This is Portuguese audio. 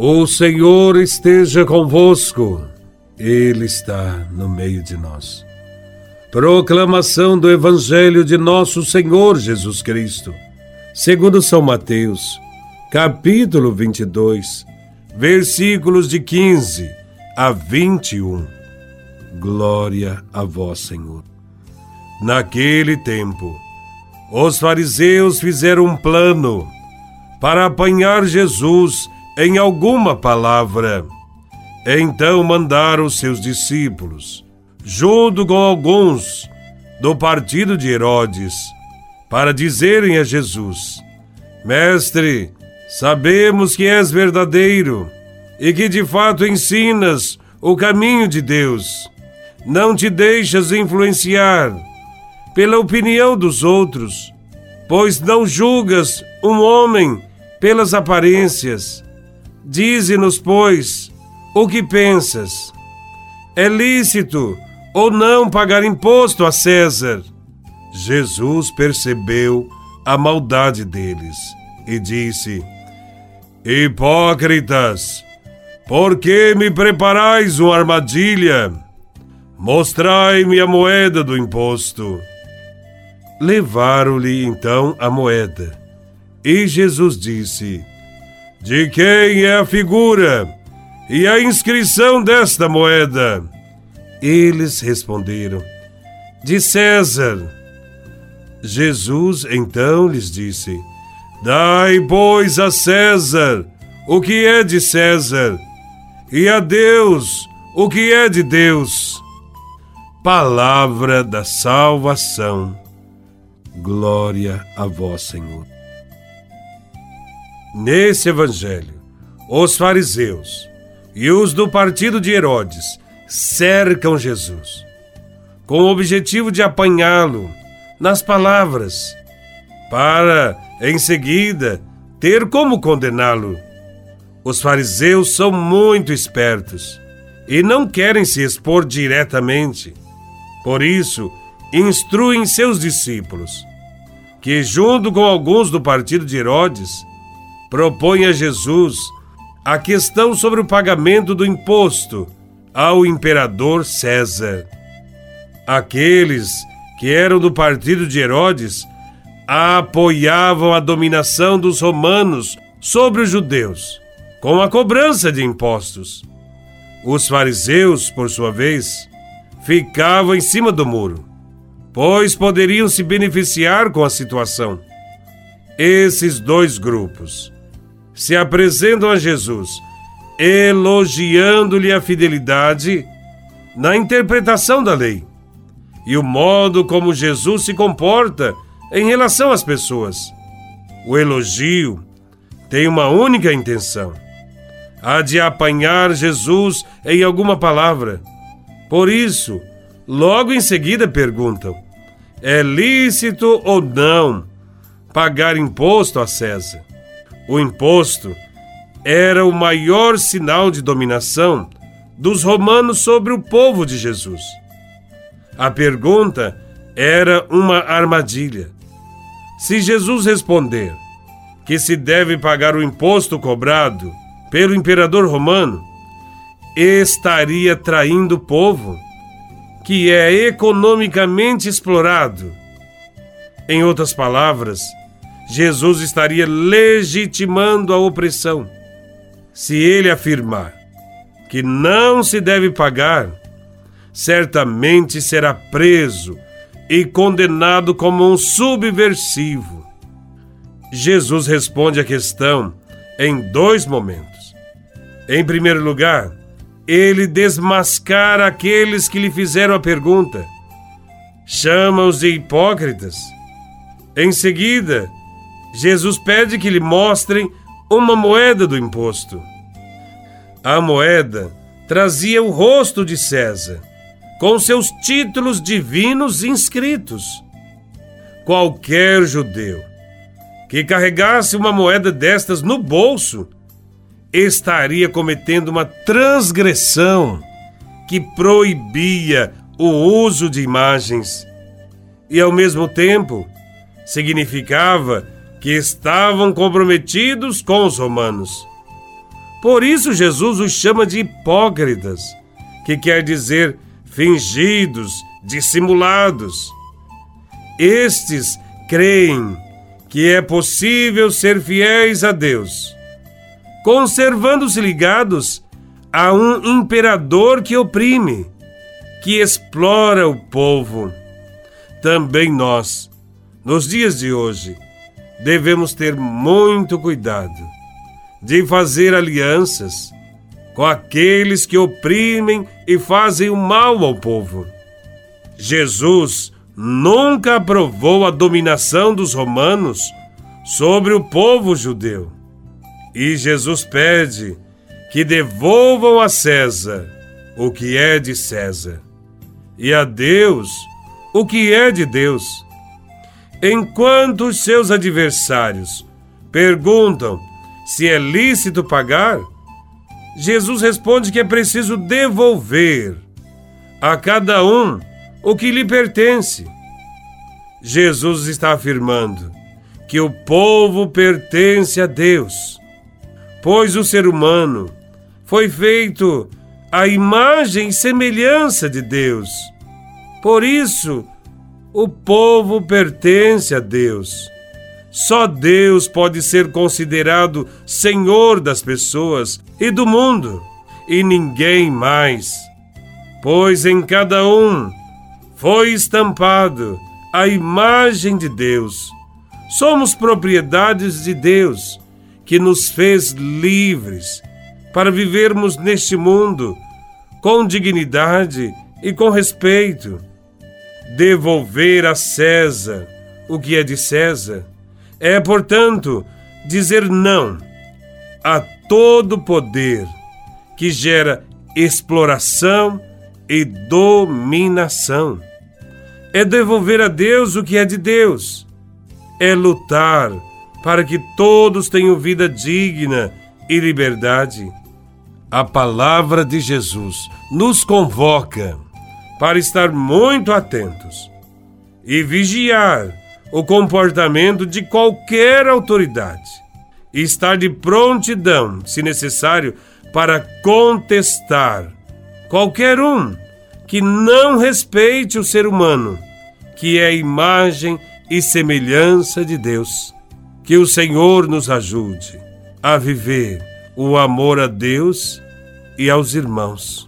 O Senhor esteja convosco, Ele está no meio de nós. Proclamação do Evangelho de Nosso Senhor Jesus Cristo, segundo São Mateus, capítulo 22, versículos de 15 a 21. Glória a Vós, Senhor. Naquele tempo, os fariseus fizeram um plano para apanhar Jesus em alguma palavra. Então mandaram seus discípulos, junto com alguns do partido de Herodes, para dizerem a Jesus: Mestre, sabemos que és verdadeiro e que de fato ensinas o caminho de Deus. Não te deixas influenciar pela opinião dos outros, pois não julgas um homem pelas aparências Dize-nos, pois, o que pensas. É lícito ou não pagar imposto a César? Jesus percebeu a maldade deles e disse: Hipócritas, por que me preparais uma armadilha? Mostrai-me a moeda do imposto. Levaram-lhe então a moeda. E Jesus disse: de quem é a figura e a inscrição desta moeda? Eles responderam: De César. Jesus então lhes disse: Dai, pois, a César o que é de César, e a Deus o que é de Deus. Palavra da salvação. Glória a vós, Senhor. Nesse evangelho, os fariseus e os do partido de Herodes cercam Jesus, com o objetivo de apanhá-lo nas palavras, para, em seguida, ter como condená-lo. Os fariseus são muito espertos e não querem se expor diretamente. Por isso, instruem seus discípulos, que, junto com alguns do partido de Herodes, propõe a Jesus a questão sobre o pagamento do imposto ao imperador César. Aqueles que eram do partido de Herodes apoiavam a dominação dos romanos sobre os judeus, com a cobrança de impostos. Os fariseus, por sua vez, ficavam em cima do muro, pois poderiam se beneficiar com a situação. Esses dois grupos se apresentam a Jesus, elogiando-lhe a fidelidade na interpretação da lei e o modo como Jesus se comporta em relação às pessoas. O elogio tem uma única intenção: a de apanhar Jesus em alguma palavra. Por isso, logo em seguida perguntam: é lícito ou não pagar imposto a César? O imposto era o maior sinal de dominação dos romanos sobre o povo de Jesus. A pergunta era uma armadilha. Se Jesus responder que se deve pagar o imposto cobrado pelo imperador romano, estaria traindo o povo, que é economicamente explorado. Em outras palavras, Jesus estaria legitimando a opressão. Se ele afirmar que não se deve pagar, certamente será preso e condenado como um subversivo. Jesus responde à questão em dois momentos. Em primeiro lugar, ele desmascara aqueles que lhe fizeram a pergunta, chama-os de hipócritas. Em seguida, Jesus pede que lhe mostrem uma moeda do imposto. A moeda trazia o rosto de César, com seus títulos divinos inscritos. Qualquer judeu que carregasse uma moeda destas no bolso estaria cometendo uma transgressão que proibia o uso de imagens e, ao mesmo tempo, significava que estavam comprometidos com os romanos. Por isso Jesus os chama de hipócritas, que quer dizer fingidos, dissimulados. Estes creem que é possível ser fiéis a Deus, conservando-se ligados a um imperador que oprime, que explora o povo. Também nós, nos dias de hoje, devemos ter muito cuidado de fazer alianças com aqueles que oprimem e fazem o mal ao povo. Jesus nunca aprovou a dominação dos romanos sobre o povo judeu. E Jesus pede que devolvam a César o que é de César e a Deus o que é de Deus. Enquanto os seus adversários perguntam se é lícito pagar, Jesus responde que é preciso devolver a cada um o que lhe pertence. Jesus está afirmando que o povo pertence a Deus, pois o ser humano foi feito à imagem e semelhança de Deus. Por isso, o povo pertence a Deus. Só Deus pode ser considerado Senhor das pessoas e do mundo, e ninguém mais. Pois em cada um foi estampado a imagem de Deus. Somos propriedades de Deus, que nos fez livres para vivermos neste mundo com dignidade e com respeito. Devolver a César o que é de César. É, portanto, dizer não a todo poder que gera exploração e dominação. É devolver a Deus o que é de Deus, é lutar para que todos tenham vida digna e liberdade. A palavra de Jesus nos convoca para estar muito atentos e vigiar o comportamento de qualquer autoridade e estar de prontidão, se necessário, para contestar qualquer um que não respeite o ser humano, que é a imagem e semelhança de Deus. Que o Senhor nos ajude a viver o amor a Deus e aos irmãos.